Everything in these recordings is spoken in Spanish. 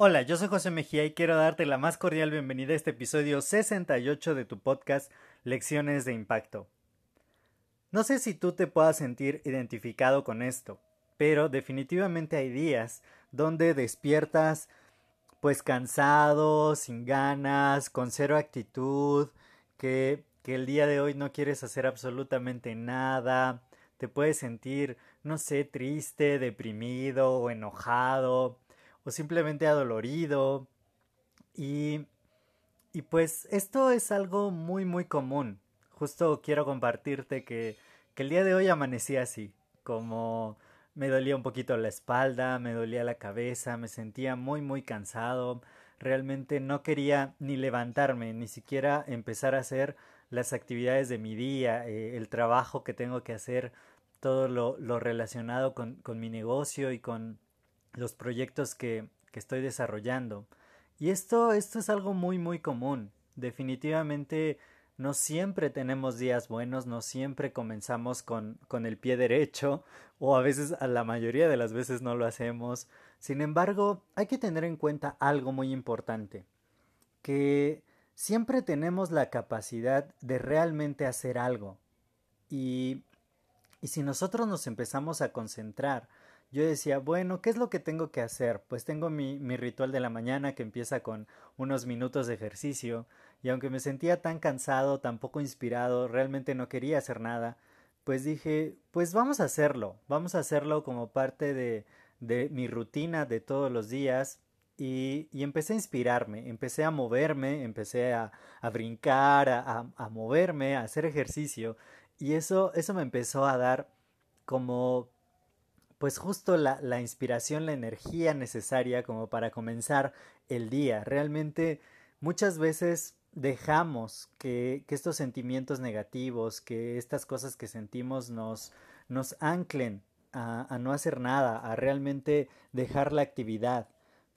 Hola, yo soy José Mejía y quiero darte la más cordial bienvenida a este episodio 68 de tu podcast Lecciones de Impacto. No sé si tú te puedas sentir identificado con esto, pero definitivamente hay días donde despiertas pues cansado, sin ganas, con cero actitud, que, que el día de hoy no quieres hacer absolutamente nada, te puedes sentir, no sé, triste, deprimido o enojado, o simplemente adolorido. Y, y pues esto es algo muy muy común. Justo quiero compartirte que, que el día de hoy amanecí así, como me dolía un poquito la espalda, me dolía la cabeza, me sentía muy muy cansado, realmente no quería ni levantarme, ni siquiera empezar a hacer las actividades de mi día, eh, el trabajo que tengo que hacer, todo lo, lo relacionado con, con mi negocio y con, los proyectos que, que estoy desarrollando. Y esto, esto es algo muy, muy común. Definitivamente no siempre tenemos días buenos, no siempre comenzamos con, con el pie derecho, o a veces, a la mayoría de las veces no lo hacemos. Sin embargo, hay que tener en cuenta algo muy importante, que siempre tenemos la capacidad de realmente hacer algo. Y, y si nosotros nos empezamos a concentrar yo decía, bueno, ¿qué es lo que tengo que hacer? Pues tengo mi, mi ritual de la mañana que empieza con unos minutos de ejercicio, y aunque me sentía tan cansado, tan poco inspirado, realmente no quería hacer nada, pues dije, pues vamos a hacerlo, vamos a hacerlo como parte de, de mi rutina de todos los días, y, empecé a inspirarme, empecé a moverme, empecé a, a brincar, a, a, moverme, a hacer ejercicio, y eso, eso me empezó a dar como pues justo la, la, inspiración, la energía necesaria como para comenzar el día. Realmente muchas veces dejamos que, estos sentimientos negativos, que estas cosas que sentimos nos, nos anclen a no hacer nada, a realmente dejar la actividad.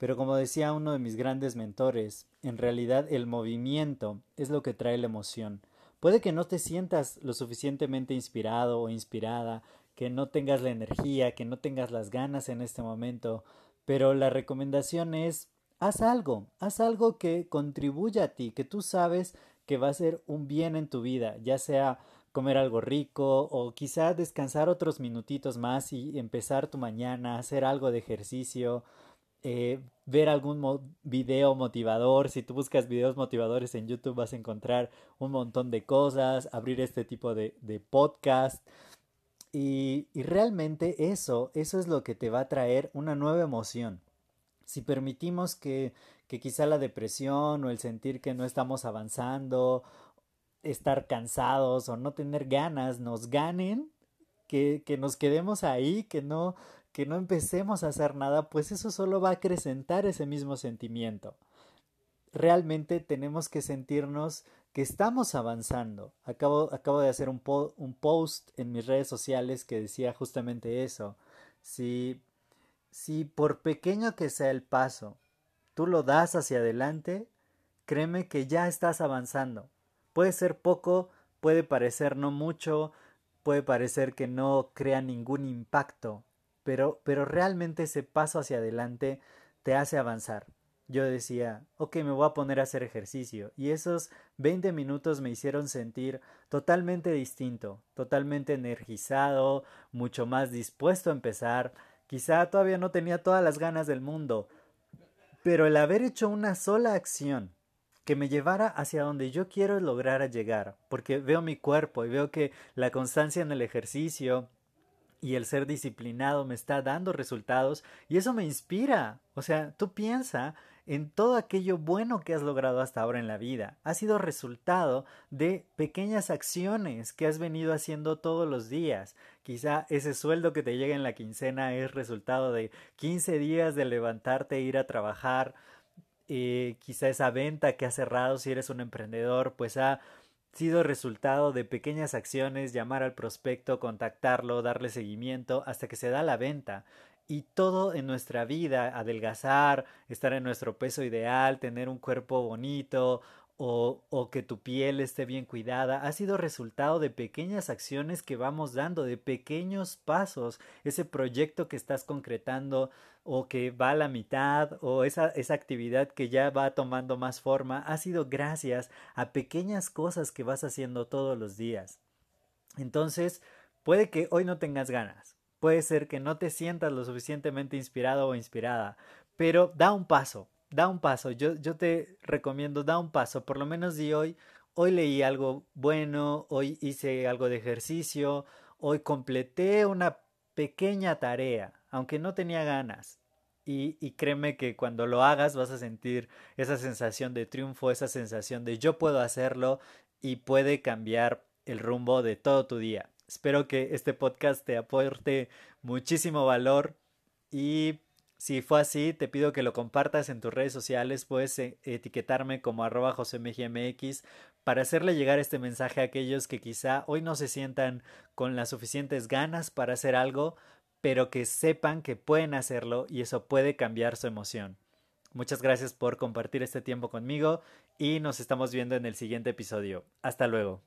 Pero como decía uno de mis grandes mentores, en realidad el movimiento es lo que trae la emoción. Puede que no te sientas lo suficientemente inspirado o inspirada, que no tengas la energía, que no tengas las ganas en este momento, pero la recomendación es haz algo, haz algo que contribuya a ti, que tú sabes que va a ser un bien en tu vida, ya sea comer algo rico o quizá descansar otros minutitos más y empezar tu mañana, hacer algo de ejercicio, eh, ver algún video motivador. Si tú buscas videos motivadores en YouTube vas a encontrar un montón de cosas, abrir este tipo de, podcast. Y, y realmente eso, eso es lo que te va a traer una nueva emoción. Si permitimos que, que quizá la depresión o el sentir que no estamos avanzando, estar cansados o no tener ganas nos ganen, que, que nos quedemos ahí, que no, que no empecemos a hacer nada, pues eso solo va a acrecentar ese mismo sentimiento. Realmente tenemos que sentirnos que estamos avanzando. Acabo, acabo de hacer un, po un post en mis redes sociales que decía justamente eso. Si, si por pequeño que sea el paso, tú lo das hacia adelante, créeme que ya estás avanzando. Puede ser poco, puede parecer no mucho, puede parecer que no crea ningún impacto, pero, pero realmente ese paso hacia adelante te hace avanzar yo decía, ok, me voy a poner a hacer ejercicio. Y esos 20 minutos me hicieron sentir totalmente distinto, totalmente energizado, mucho más dispuesto a empezar. Quizá todavía no tenía todas las ganas del mundo, pero el haber hecho una sola acción que me llevara hacia donde yo quiero lograr llegar, porque veo mi cuerpo y veo que la constancia en el ejercicio, y el ser disciplinado me está dando resultados y eso me inspira. O sea, tú piensa en todo aquello bueno que has logrado hasta ahora en la vida. Ha sido resultado de pequeñas acciones que has venido haciendo todos los días. Quizá ese sueldo que te llega en la quincena es resultado de 15 días de levantarte e ir a trabajar. Eh, quizá esa venta que has cerrado si eres un emprendedor, pues ha sido resultado de pequeñas acciones, llamar al prospecto, contactarlo, darle seguimiento hasta que se da la venta. Y todo en nuestra vida, adelgazar, estar en nuestro peso ideal, tener un cuerpo bonito o, que tu piel esté bien cuidada, ha sido resultado de pequeñas acciones que vamos dando, de pequeños pasos, ese proyecto que estás concretando o que va a la mitad o esa, esa actividad que ya va tomando más forma, ha sido gracias a pequeñas cosas que vas haciendo todos los días. Entonces, puede que hoy no tengas ganas, puede ser que no te sientas lo suficientemente inspirado o inspirada, pero da un paso, da un paso. Yo, yo te recomiendo, da un paso. Por lo menos di hoy, hoy leí algo bueno, hoy hice algo de ejercicio, hoy completé una pequeña tarea, aunque no tenía ganas. Y, y, créeme que cuando lo hagas vas a sentir esa sensación de triunfo, esa sensación de yo puedo hacerlo y puede cambiar el rumbo de todo tu día. Espero que este podcast te aporte muchísimo valor y si fue así, te pido que lo compartas en tus redes sociales, puedes eh, etiquetarme como arroba josemgmx para hacerle llegar este mensaje a aquellos que quizá hoy no se sientan con las suficientes ganas para hacer algo, pero que sepan que pueden hacerlo y eso puede cambiar su emoción. Muchas gracias por compartir este tiempo conmigo y nos estamos viendo en el siguiente episodio. Hasta luego.